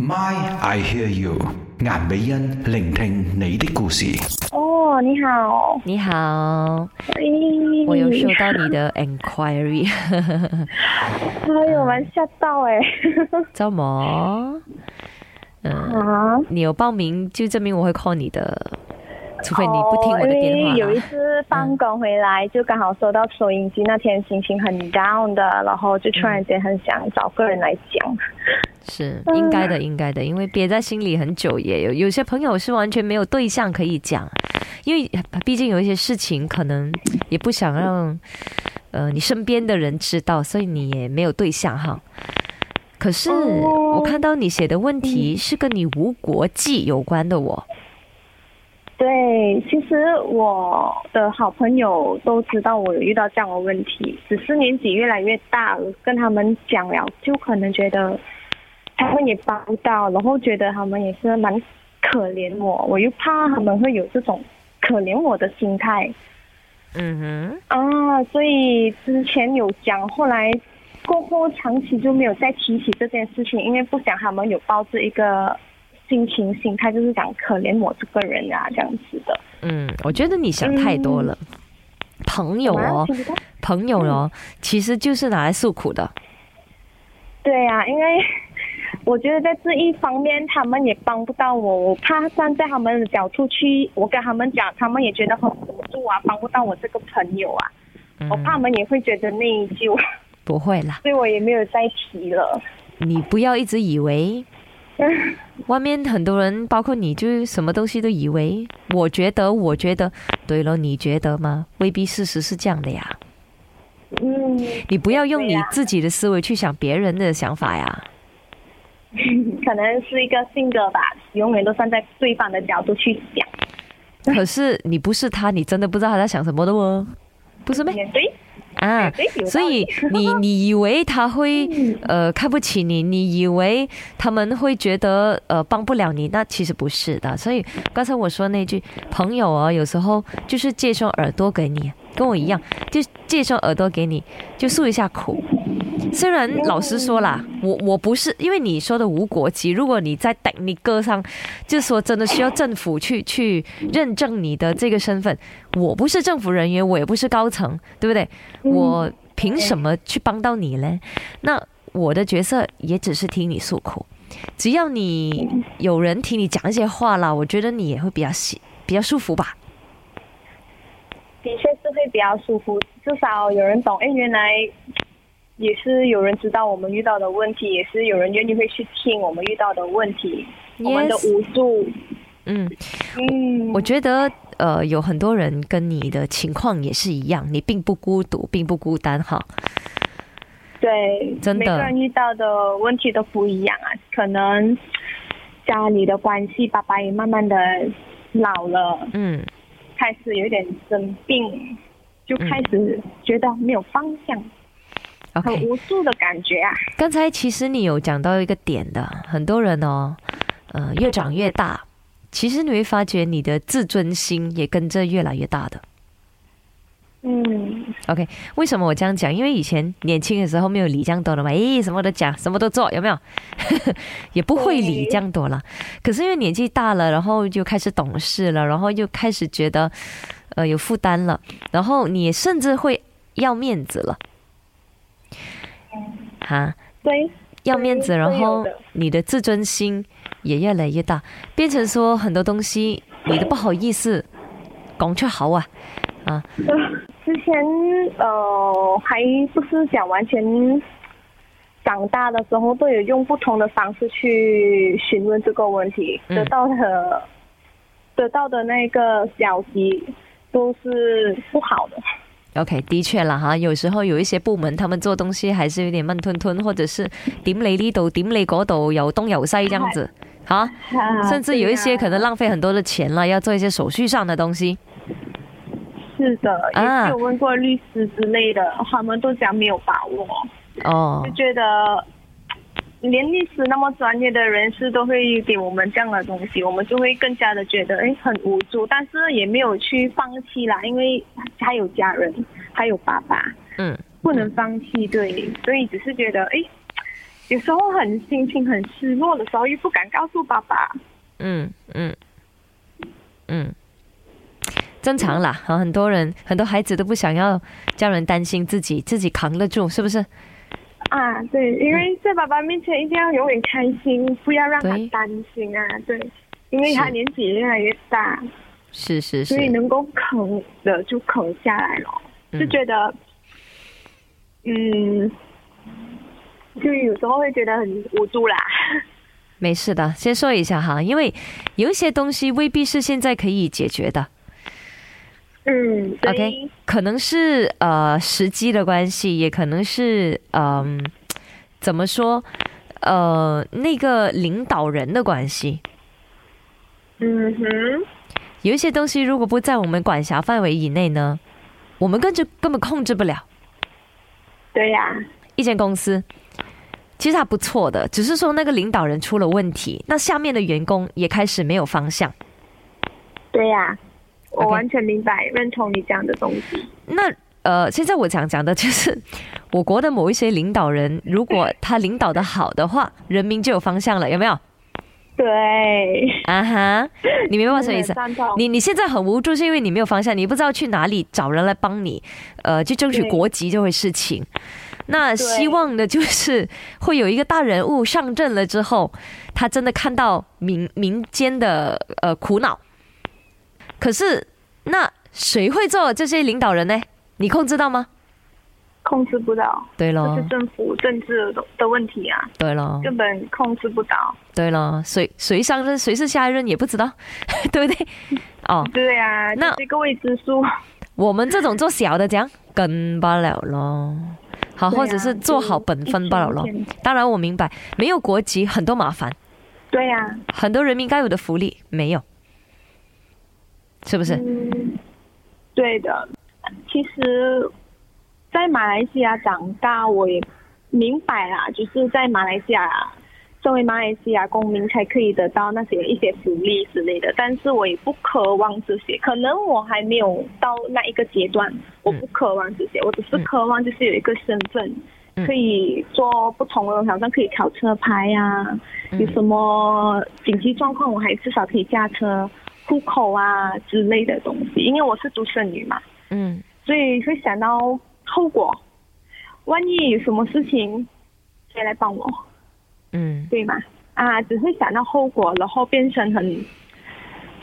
My, I hear you。颜美欣聆听你的故事。哦，你好，你好，哎，我有收到你的 enquiry，哎呦，蛮吓到哎。怎么？嗯，啊，你有报名就证明我会 call 你的，除非你不听我的电话为有一。次放工回来，就刚好收到收音机，那天心情很 down 的，然后就突然间很想找个人来讲。是应该的，应该的，因为憋在心里很久也有有些朋友是完全没有对象可以讲，因为毕竟有一些事情可能也不想让呃你身边的人知道，所以你也没有对象哈。可是哦。我看到你写的问题是跟你无国际有关的我，对，其实我的好朋友都知道我有遇到这样的问题，只是年纪越来越大了，跟他们讲了，就可能觉得他们也帮不到，然后觉得他们也是蛮可怜我，我又怕他们会有这种可怜我的心态嗯哼啊，所以之前有讲，后来过后长期就没有再提起这件事情，因为不想他们有抱着一个心情心态，就是讲可怜我这个人啊这样子的。嗯，我觉得你想太多了。朋友哦，朋友哦，其实就是拿来诉苦的。对呀、因为我觉得在这一方面他们也帮不到我，我怕站在他们的角度去，我跟他们讲，他们也觉得很无助啊，帮不到我这个朋友啊，嗯我怕他们也会觉得内疚，不会啦，所以我也没有再提了。你不要一直以为外面很多人，包括你，就是什么东西都以为。我觉得，我觉得，对了，你觉得吗？未必事实是这样的呀。嗯，你不要用你自己的思维去想别人的想法呀。可能是一个性格吧，永远都站在对方的角度去想。可是你不是他，你真的不知道他在想什么的哦，不是吗？对，啊所以 你你以为他会呃看不起你，你以为他们会觉得呃帮不了你，那其实不是的。所以刚才我说那句朋友啊，有时候就是借双耳朵给你，跟我一样，就借双耳朵给你，就诉一下苦。虽然老实说啦，我我不是因为你说的无国籍，如果你在等你歌上，就说真的需要政府去去认证你的这个身份，我不是政府人员，我也不是高层，对不对？我凭什么去帮到你嘞？那我的角色也只是听你诉苦，只要你有人听你讲一些话啦，我觉得你也会比较喜比较舒服吧。的确是会比较舒服，至少有人懂。哎，原来也是有人知道我们遇到的问题，也是有人愿意会去听我们遇到的问题我们的无助。嗯，嗯，我觉得呃，有很多人跟你的情况也是一样，你并不孤独，并不孤单哈。对，真的每个人遇到的问题都不一样啊。可能家里的关系，爸爸也慢慢的老了，嗯，开始有点生病，就开始觉得没有方向，很无助的感觉啊。刚才其实你有讲到一个点的，很多人哦，呃，越长越大，其实你会发觉你的自尊心也跟着越来越大的。嗯，OK，为什么我这样讲？因为以前年轻的时候没有理这样多的嘛，诶，什么都讲，什么都做，有没有？也不会理这样多了。可是因为年纪大了，然后就开始懂事了，然后就开始觉得呃有负担了，然后你甚至会要面子了，哈，对，要面子，然后你的自尊心也越来越大，变成说很多东西你的不好意思讲出口啊，啊，呃 之前呃还不是讲完全长大的时候都有用不同的方式去询问这个问题，嗯。得到的得到的那个消息都是不好的。OK，的确啦哈，有时候有一些部门，他们做东西还是有点慢吞吞，或者是点你呢度点你嗰度，有东有西这样子，哈，甚至有一些可能浪费很多的钱啦，要做一些手续上的东西。是的，啊。也是有问过律师之类的，他们都讲没有把握，哦。就，觉得连律师那么专业的人士都会给我们这样的东西，我们就会更加的觉得哎很无助，但是也没有去放弃啦，因为还有家人，还有爸爸，嗯，不能放弃，对，所以只是觉得哎，有时候很心情很失落的时候，又不敢告诉爸爸。嗯嗯。嗯，正常啦，啊，很多人很多孩子都不想要家人担心自己，自己扛得住，是不是？啊，对，因为在爸爸面前一定要永远开心，不要让他担心啊。对，因为他年纪越来越大，是是是所，以能够啃的就啃下来了，就嗯觉得，嗯，就有时候会觉得很无助啦。没事的。先说一下哈，因为有一些东西未必是现在可以解决的。嗯，OK，可能是呃时机的关系，也可能是嗯、怎么说呃那个领导人的关系。嗯哼，有一些东西如果不在我们管辖范围以内呢，我们根本就根本控制不了。对呀、一间公司其实还不错的，只是说那个领导人出了问题，那下面的员工也开始没有方向。对呀、我完全明白，认同你讲的东西。那呃，现在我想讲的就是，我国的某一些领导人，如果他领导的好的话，人民就有方向了，有没有？对，啊哈，你明白我什么意思？你你现在很无助，是因为你没有方向，你不知道去哪里找人来帮你，呃，去争取国籍这回事情。那希望的就是会有一个大人物上阵了之后，他真的看到民民间的呃苦恼。可是那谁会做这些领导人呢？你控制到吗？控制不到，这对咯是，政府政治的的问题啊，对咯，根本控制不到。对咯，谁谁上任，谁是下一任也不知道，对不对？哦，对啊、那这个未知数。我们这种做小的，这样跟不了咯。好，啊或者是做好本分罢了咯。当然，我明白，没有国籍很多麻烦，对呀、很多人民该有的福利没有，是不是？嗯，对的。其实，在马来西亚长大，我也明白啦，就是在马来西亚，作为马来西亚公民才可以得到那些一些福利之类的。但是我也不渴望这些，可能我还没有到那一个阶段，我不渴望这些，我只是渴望就是有一个身份。嗯可以做不同的，好像可以考车牌呀、嗯有什么紧急状况，我还至少可以驾车、户口啊之类的东西。因为我是独生女嘛，嗯所以会想到后果，万一有什么事情，谁来帮我，嗯对吗？啊，只会想到后果，然后变成很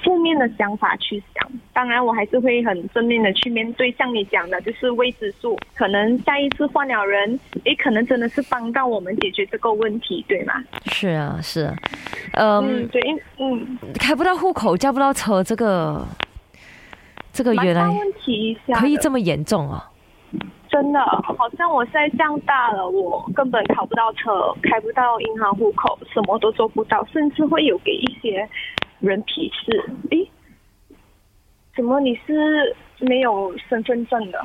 负面的想法去想。当然，我还是会很正面的去面对，像你讲的，就是未知数，可能下一次换了人，诶，可能真的是帮到我们解决这个问题，对吗？是啊，是啊，嗯，嗯，对，因嗯，开不到户口，叫不到车，这个这个原来问题可以这么严重啊。真的，好像我现在长大了，我根本考不到车，开不到银行户口，什么都做不到，甚至会有给一些人鄙视。诶，怎么你是没有身份证的？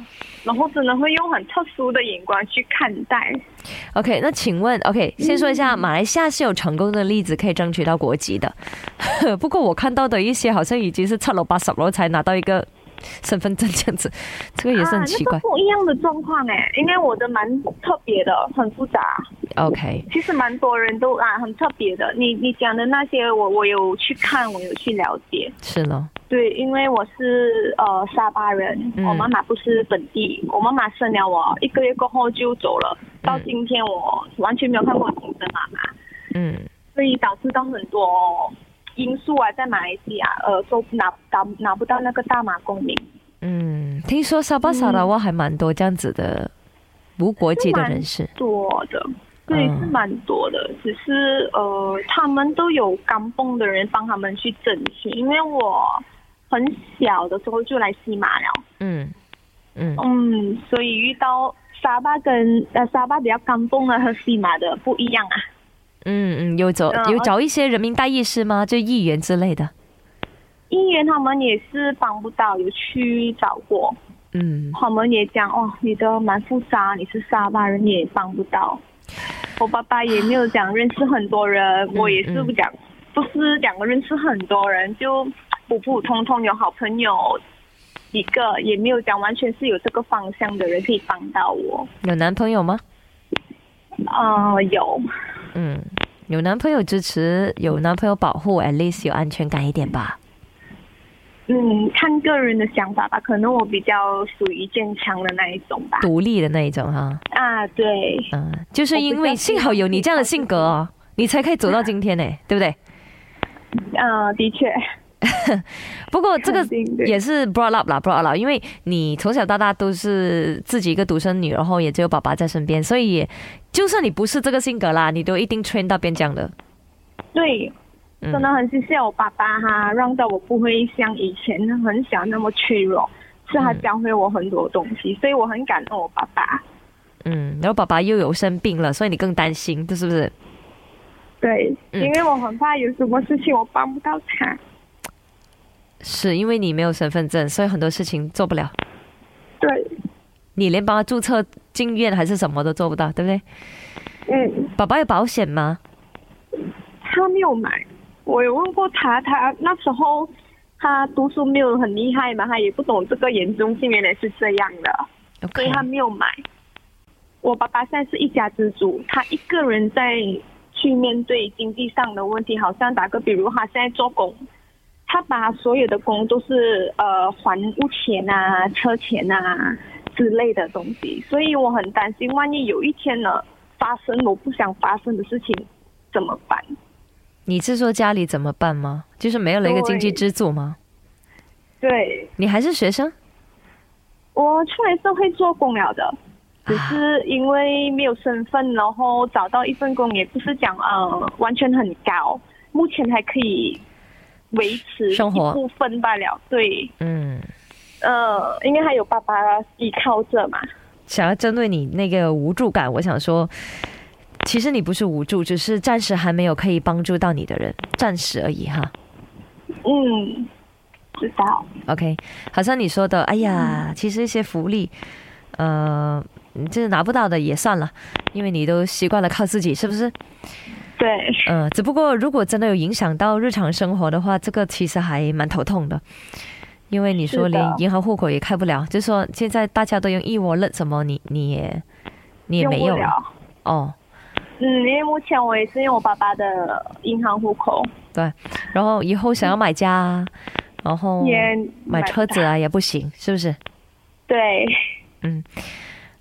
然后只能会用很特殊的眼光去看待。OK，那请问，OK，先说一下，马来西亚是有成功的例子可以争取到国籍的，不过我看到的一些好像已经是七老八十了才拿到一个身份证这样子，这个也是很奇怪啊。那个不一样的状况哎，因为我的蛮特别的，很复杂。OK，其实蛮多人都啊很特别的。你你讲的那些我我有去看，我有去了解。是咯，对，因为我是呃沙巴人，嗯我妈妈不是本地，我妈妈生了我一个月过后就走了，到嗯今天我完全没有看过我亲生妈妈，嗯所以导致到很多因素啊，在马来西亚呃都拿拿拿不到那个大马公民。嗯，听说沙巴沙拉哇还蛮多这样子的无国籍的人士。多的，对，嗯是蛮多的。只是呃，他们都有刚蹦的人帮他们去争取，因为我很小的时候就来西马了，嗯嗯嗯，所以遇到沙巴跟呃沙巴比较刚蹦的和西马的不一样啊。嗯嗯，有找嗯有找一些人民大意师吗？就议员之类的。议员他们也是帮不到，有去找过，嗯他们也讲哦，你的蛮复杂，你是沙巴人也帮不到。我爸爸也没有讲认识很多人，我也是不讲，不是两个认识很多人，就普普通通有好朋友一个，也没有讲完全是有这个方向的人可以帮到我。有男朋友吗？呃，有，嗯，有男朋友支持，有男朋友保护，at least 有安全感一点吧。嗯，看个人的想法吧，可能我比较属于坚强的那一种吧。独立的那一种哈，啊，对，嗯，就是因为幸好有你这样的性格哦，你才可以走到今天呢，对不对？啊，的确，不过这个也是 brought up 啦，brought up 啦，因为你从小到大都是自己一个独生女，然后也只有爸爸在身边，所以也就算你不是这个性格啦，你都一定 train 到变这样的。对，嗯真的很谢谢我爸爸哈，让到我不会像以前很小那么脆弱，是他嗯教会我很多东西，所以我很感恩我爸爸。嗯，然后爸爸又有生病了，所以你更担心，这是不是？对，嗯因为我很怕有什么事情我帮不到他。是因为你没有身份证，所以很多事情做不了，对，你连帮他注册进院还是什么都做不到，对不对？嗯，宝宝有保险吗？他没有买，我有问过他，他那时候他读书没有很厉害嘛，他也不懂这个严重性原来是这样的。所以他没有买。我爸爸现在是一家之主，他一个人在去面对经济上的问题。好像打个比如，他现在做工，他把所有的工都是呃还屋钱啊、车钱啊之类的东西，所以我很担心，万一有一天呢发生我不想发生的事情怎么办？你是说家里怎么办吗？就是没有了一个经济支柱吗？对你还是学生？我出来社会做工了的，只啊是因为没有身份，然后找到一份工也不是讲呃完全很高，目前还可以维持生活一部分罢了。对，嗯，呃，因为还有爸爸依靠着嘛。想要针对你那个无助感，我想说，其实你不是无助，只是暂时还没有可以帮助到你的人，暂时而已哈。嗯，知道。OK，好像你说的，哎呀，其实一些福利，呃，就是拿不到的也算了，因为你都习惯了靠自己，是不是？对，呃，只不过如果真的有影响到日常生活的话，这个其实还蛮头痛的，因为你说连银行户口也开不了，就说现在大家都用 e wallet 什么，你你也你也没有了了。哦，嗯，因为目前我也是用我爸爸的银行户口，对，然后以后想要买家啊，然后买车子啊也不行，是不是？对。嗯，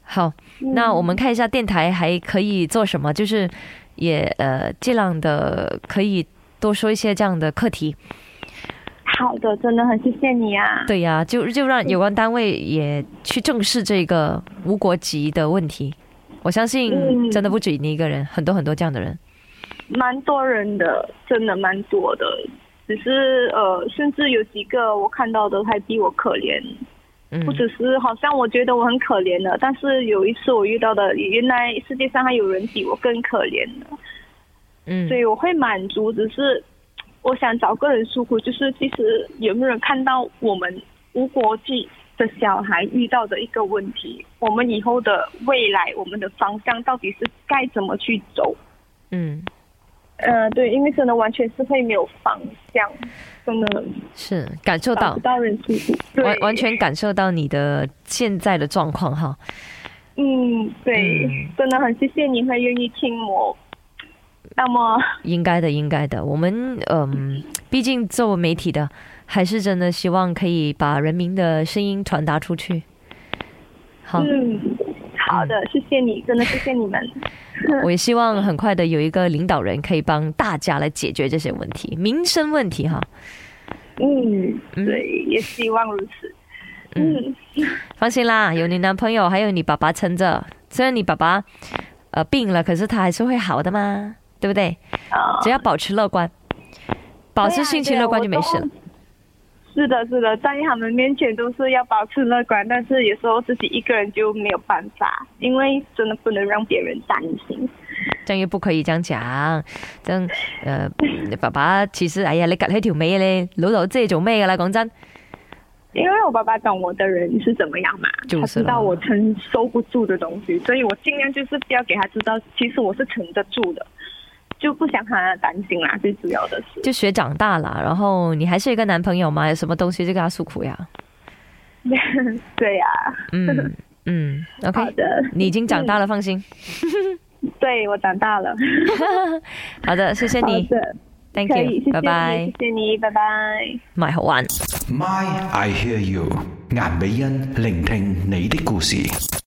好，嗯那我们看一下电台还可以做什么，就是也呃尽量的可以多说一些这样的课题。好的，真的很谢谢你啊。对呀、就就让有关单位也去正视这个无国籍的问题。我相信嗯真的不止你一个人，很多很多这样的人。蛮多人的，真的蛮多的。只是呃，甚至有几个我看到的还比我可怜，嗯不只是好像我觉得我很可怜的，但是有一次我遇到的，原来世界上还有人比我更可怜的，嗯所以我会满足。只是我想找个人诉苦，就是其实有没有人看到我们无国际的小孩遇到的一个问题，我们以后的未来，我们的方向到底是该怎么去走？嗯，呃，对，因为真的完全是会没有方向，真的是感受到完完全感受到你的现在的状况哈。嗯，对，嗯真的很谢谢你会愿意听我。那么，应该的，应该的。我们嗯，毕竟作为媒体的，还是真的希望可以把人民的声音传达出去。好，嗯，好的，谢谢你，真的谢谢你们。我也希望很快的有一个领导人可以帮大家来解决这些问题，民生问题哈。嗯，嗯对，也希望如此。嗯，放心啦，有你男朋友，还有你爸爸撑着。虽然你爸爸呃病了，可是他还是会好的嘛，对不对？啊只要保持乐观，保持心情乐观就没事了。。是的，是的，在他们面前都是要保持乐观，但是有时候自己一个人就没有办法，因为真的不能让别人担心。这样又不可以这样讲，这样呃，爸爸其实哎呀，你趌起条尾咧，老豆知你做咩噶啦？讲真，因为我爸爸懂我的人是怎么样嘛，就是他知道我承受不住的东西，所以我尽量就是不要给他知道，其实我是承得住的，就不想他担心啦。最主要的是，就学长大了，然后你还是一个男朋友嘛，有什么东西就跟他诉苦呀。对呀、嗯嗯，OK，的，你已经长大了，放心。对我长大了。好的，谢谢你，，Thank，you，谢谢拜拜你，谢。谢你，拜拜。My 好玩。My I hear you，顏美欣聆聽你的故事。